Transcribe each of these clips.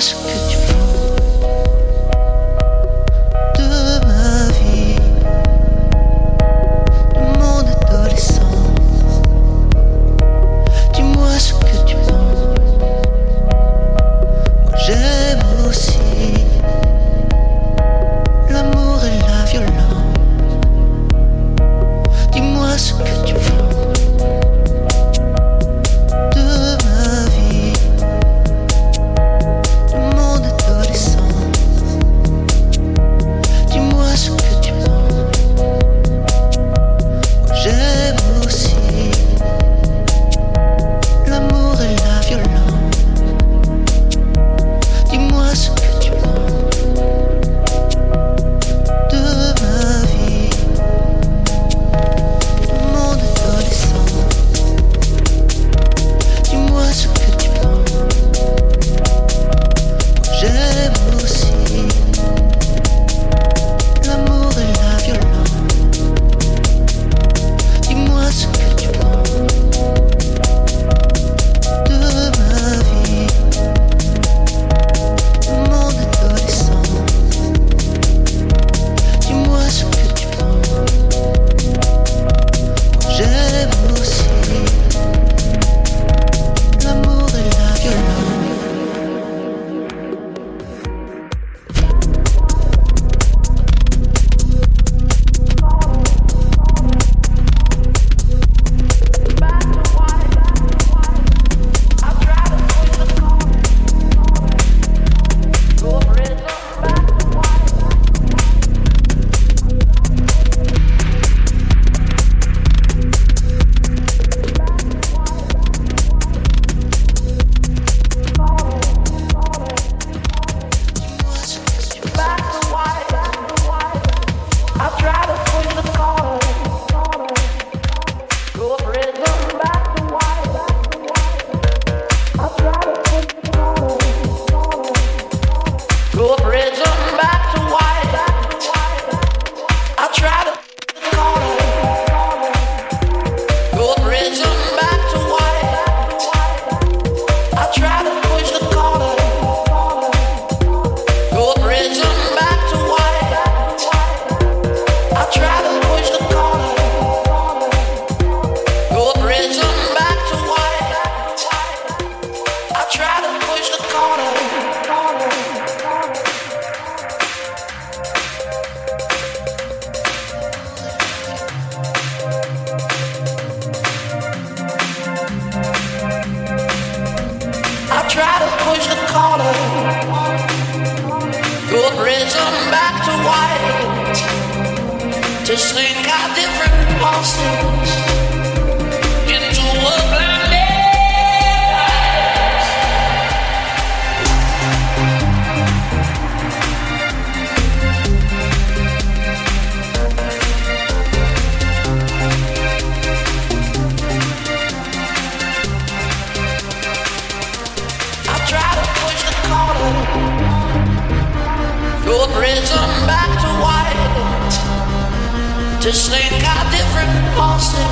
parce que. turn back to white, to shrink our different pulses. just ain't got different pulses.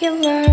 You wrong.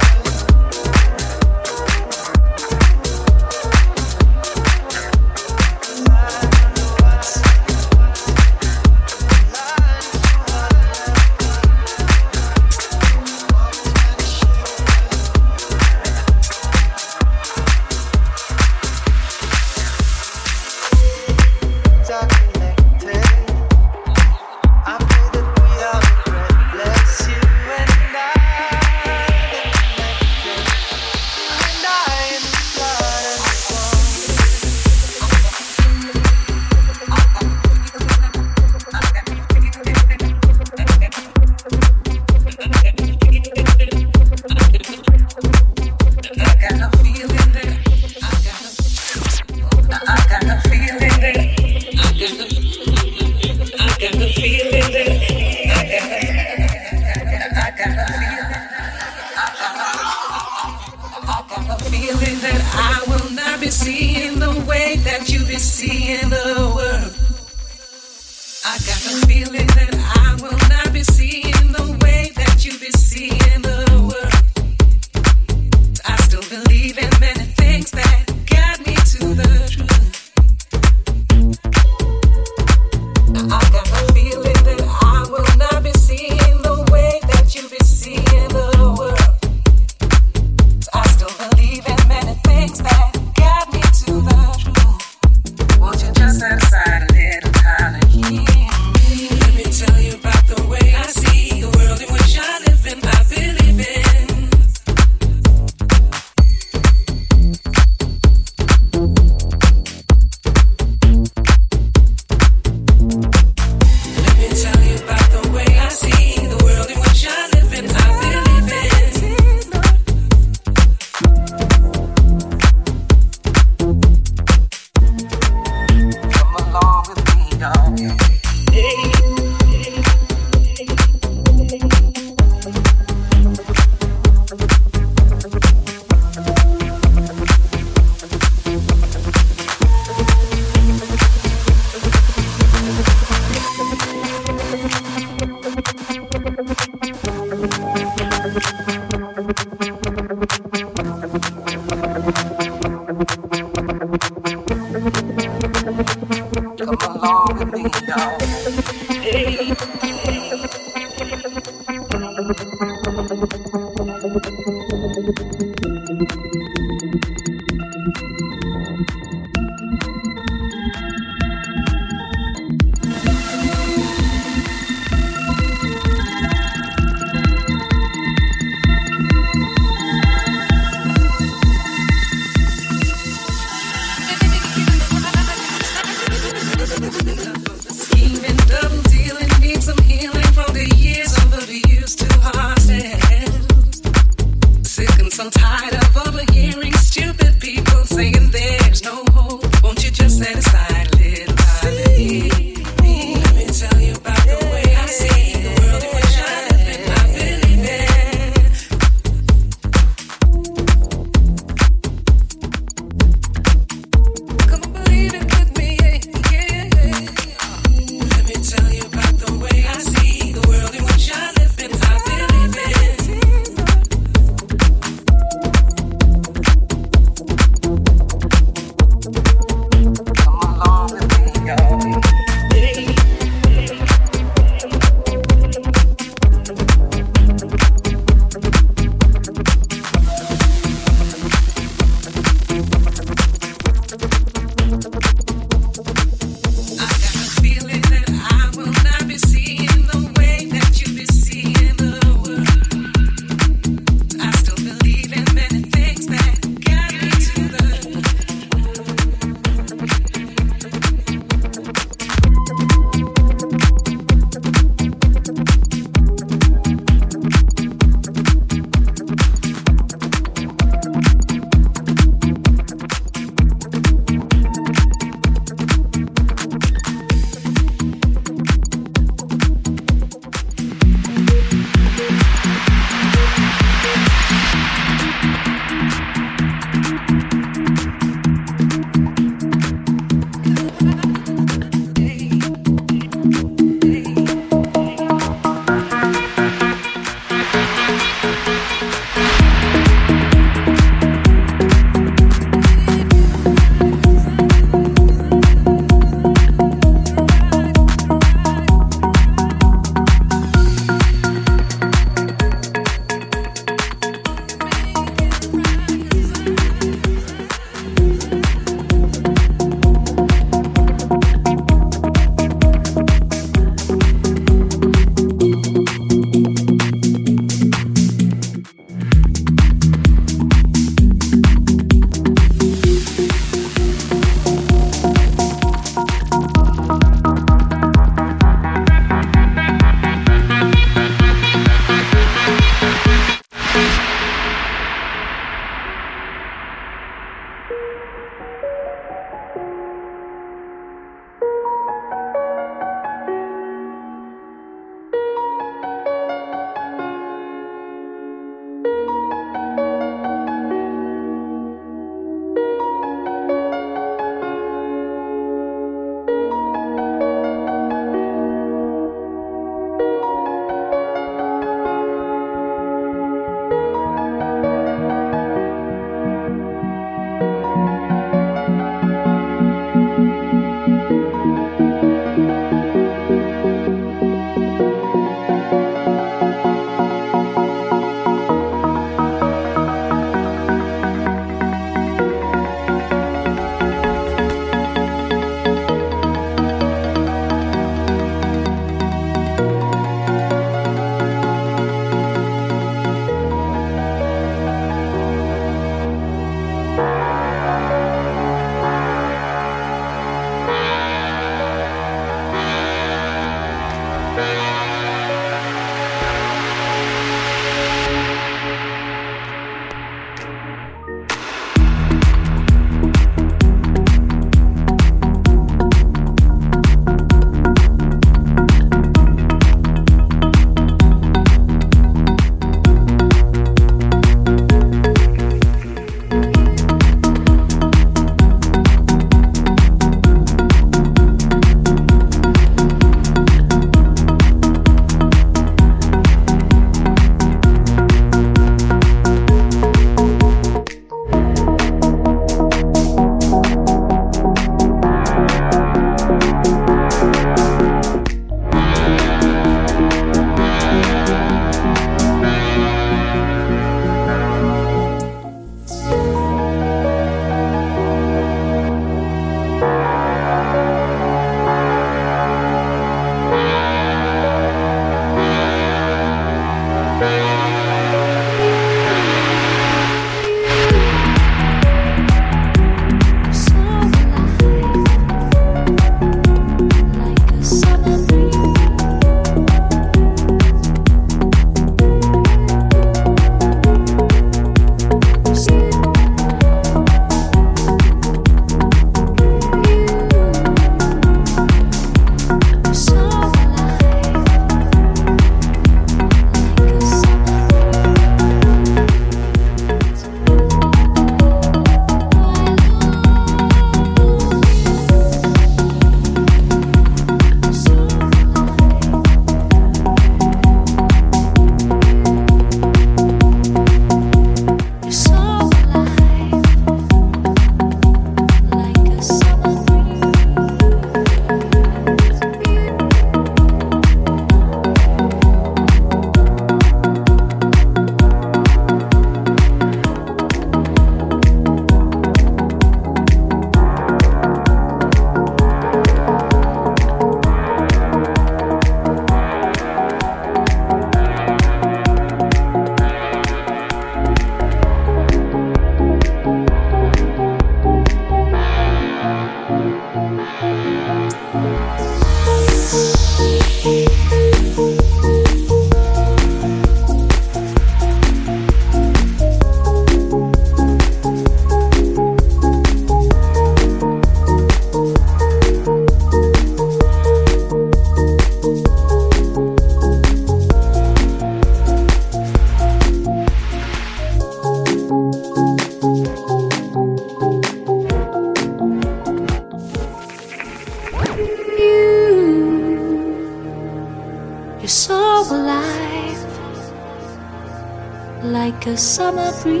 the summer breeze.